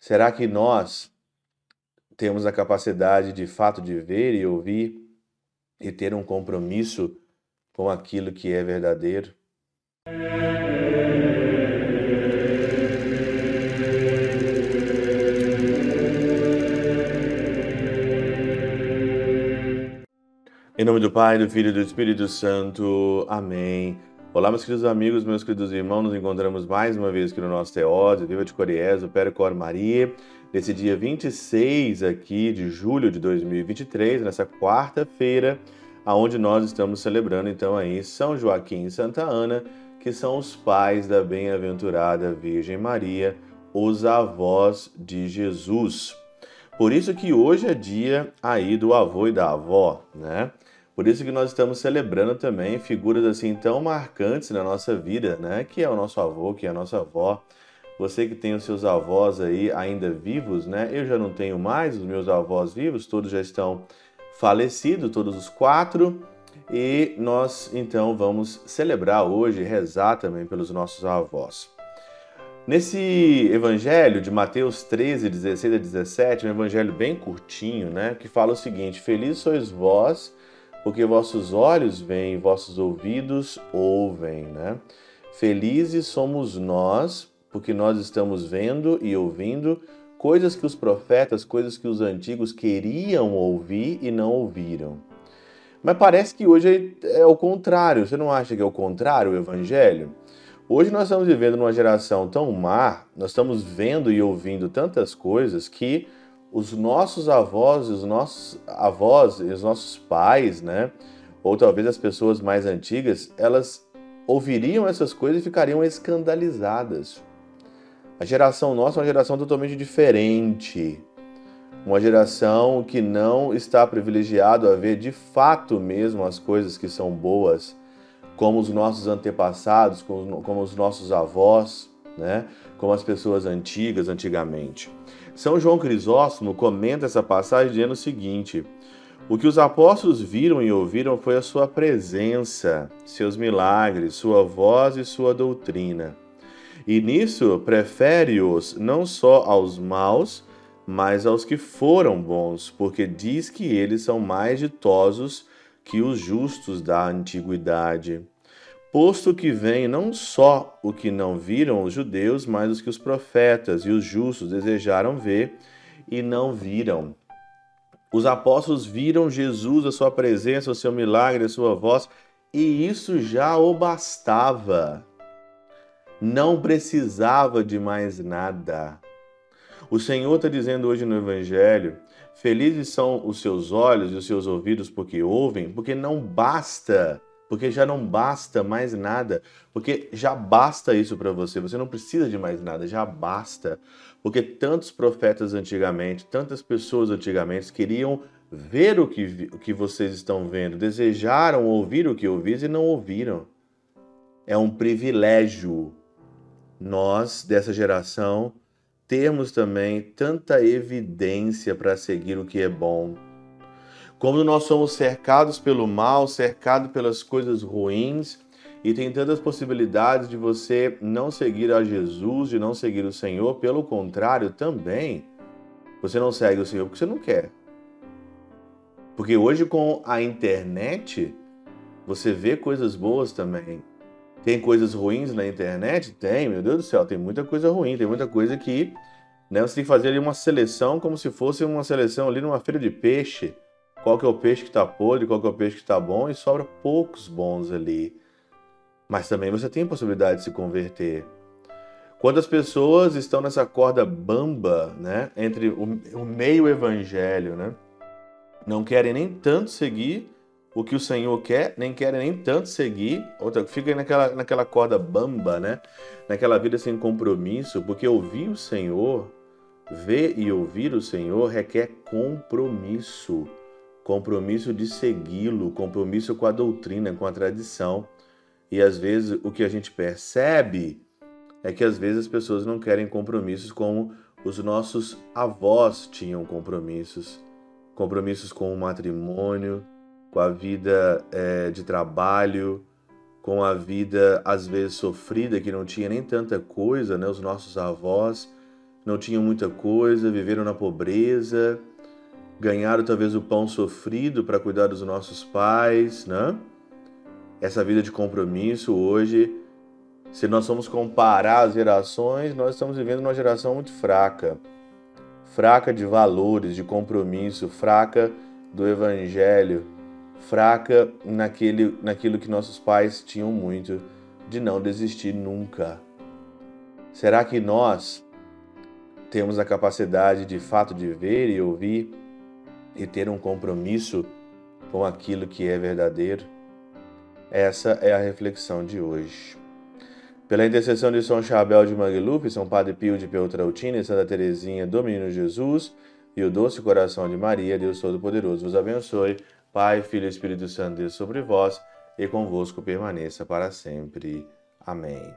Será que nós temos a capacidade de fato de ver e ouvir e ter um compromisso com aquilo que é verdadeiro? Em nome do Pai, do Filho e do Espírito Santo. Amém. Olá, meus queridos amigos, meus queridos irmãos, nos encontramos mais uma vez aqui no nosso Teóse, Viva de Coriés, o Percor Maria, nesse dia 26 aqui de julho de 2023, nessa quarta-feira, aonde nós estamos celebrando então aí São Joaquim e Santa Ana, que são os pais da bem-aventurada Virgem Maria, os avós de Jesus. Por isso que hoje é dia aí do avô e da avó, né? Por isso que nós estamos celebrando também figuras assim tão marcantes na nossa vida, né? Que é o nosso avô, que é a nossa avó. Você que tem os seus avós aí ainda vivos, né? Eu já não tenho mais os meus avós vivos, todos já estão falecidos, todos os quatro. E nós então vamos celebrar hoje, rezar também pelos nossos avós. Nesse evangelho de Mateus 13, 16 a 17, um evangelho bem curtinho, né? Que fala o seguinte: Felizes sois vós porque vossos olhos veem, vossos ouvidos ouvem, né? Felizes somos nós, porque nós estamos vendo e ouvindo coisas que os profetas, coisas que os antigos queriam ouvir e não ouviram. Mas parece que hoje é o contrário. Você não acha que é o contrário o evangelho? Hoje nós estamos vivendo numa geração tão má, nós estamos vendo e ouvindo tantas coisas que os nossos avós, os nossos avós e os nossos pais, né? Ou talvez as pessoas mais antigas, elas ouviriam essas coisas e ficariam escandalizadas. A geração nossa é uma geração totalmente diferente. Uma geração que não está privilegiado a ver de fato mesmo as coisas que são boas, como os nossos antepassados, como, como os nossos avós, né? Como as pessoas antigas antigamente. São João Crisóstomo comenta essa passagem dizendo o seguinte: O que os apóstolos viram e ouviram foi a sua presença, seus milagres, sua voz e sua doutrina. E nisso prefere-os não só aos maus, mas aos que foram bons, porque diz que eles são mais ditosos que os justos da antiguidade posto que vem não só o que não viram os judeus, mas os que os profetas e os justos desejaram ver e não viram. Os apóstolos viram Jesus, a sua presença, o seu milagre, a sua voz, e isso já o bastava. Não precisava de mais nada. O Senhor está dizendo hoje no Evangelho: felizes são os seus olhos e os seus ouvidos porque ouvem, porque não basta porque já não basta mais nada, porque já basta isso para você, você não precisa de mais nada, já basta. Porque tantos profetas antigamente, tantas pessoas antigamente queriam ver o que, o que vocês estão vendo, desejaram ouvir o que ouvis e não ouviram. É um privilégio nós, dessa geração, termos também tanta evidência para seguir o que é bom como nós somos cercados pelo mal, cercados pelas coisas ruins, e tem tantas possibilidades de você não seguir a Jesus, de não seguir o Senhor, pelo contrário, também você não segue o Senhor porque você não quer. Porque hoje com a internet, você vê coisas boas também. Tem coisas ruins na internet? Tem, meu Deus do céu, tem muita coisa ruim, tem muita coisa que né, você tem que fazer ali uma seleção como se fosse uma seleção ali numa feira de peixe qual que é o peixe que está podre, qual que é o peixe que está bom, e sobra poucos bons ali. Mas também você tem a possibilidade de se converter. Quantas pessoas estão nessa corda bamba, né, entre o, o meio evangelho, né? Não querem nem tanto seguir o que o Senhor quer, nem querem nem tanto seguir, outra fica naquela, naquela corda bamba, né? Naquela vida sem compromisso, porque ouvir o Senhor, ver e ouvir o Senhor requer compromisso compromisso de segui-lo, compromisso com a doutrina, com a tradição. E às vezes o que a gente percebe é que às vezes as pessoas não querem compromissos como os nossos avós tinham compromissos compromissos com o matrimônio, com a vida é, de trabalho, com a vida às vezes sofrida, que não tinha nem tanta coisa, né? Os nossos avós não tinham muita coisa, viveram na pobreza, ganharam talvez o pão sofrido para cuidar dos nossos pais, né? Essa vida de compromisso hoje, se nós formos comparar as gerações, nós estamos vivendo uma geração muito fraca. Fraca de valores, de compromisso, fraca do evangelho, fraca naquele, naquilo que nossos pais tinham muito, de não desistir nunca. Será que nós temos a capacidade de fato de ver e ouvir e ter um compromisso com aquilo que é verdadeiro? Essa é a reflexão de hoje. Pela intercessão de São Chabel de Mangluf, São Padre Pio de Peltrautina e Santa Teresinha do Menino Jesus e o doce coração de Maria, Deus Todo-Poderoso vos abençoe. Pai, Filho e Espírito Santo, Deus sobre vós e convosco permaneça para sempre. Amém.